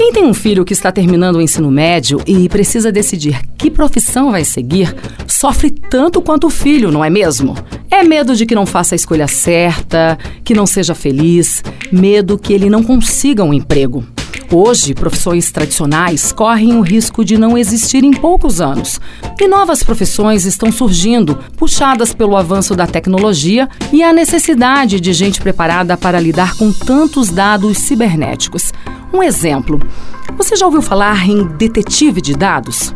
Quem tem um filho que está terminando o ensino médio e precisa decidir que profissão vai seguir, sofre tanto quanto o filho, não é mesmo? É medo de que não faça a escolha certa, que não seja feliz, medo que ele não consiga um emprego. Hoje, profissões tradicionais correm o risco de não existir em poucos anos. E novas profissões estão surgindo, puxadas pelo avanço da tecnologia e a necessidade de gente preparada para lidar com tantos dados cibernéticos. Um exemplo: você já ouviu falar em detetive de dados?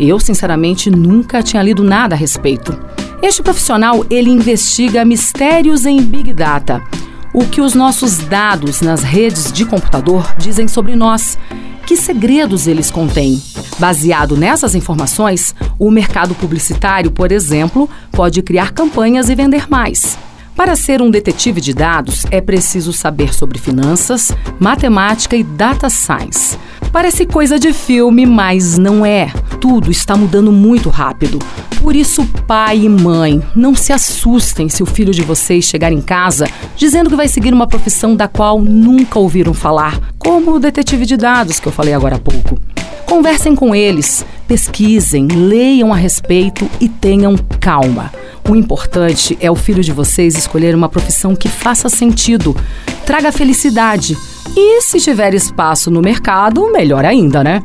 Eu, sinceramente, nunca tinha lido nada a respeito. Este profissional, ele investiga mistérios em Big Data o que os nossos dados nas redes de computador dizem sobre nós, que segredos eles contêm. Baseado nessas informações, o mercado publicitário, por exemplo, pode criar campanhas e vender mais. Para ser um detetive de dados, é preciso saber sobre finanças, matemática e data science. Parece coisa de filme, mas não é. Tudo está mudando muito rápido. Por isso, pai e mãe, não se assustem se o filho de vocês chegar em casa dizendo que vai seguir uma profissão da qual nunca ouviram falar, como o detetive de dados que eu falei agora há pouco. Conversem com eles, pesquisem, leiam a respeito e tenham calma. O importante é o filho de vocês escolher uma profissão que faça sentido, traga felicidade. E se tiver espaço no mercado, melhor ainda, né?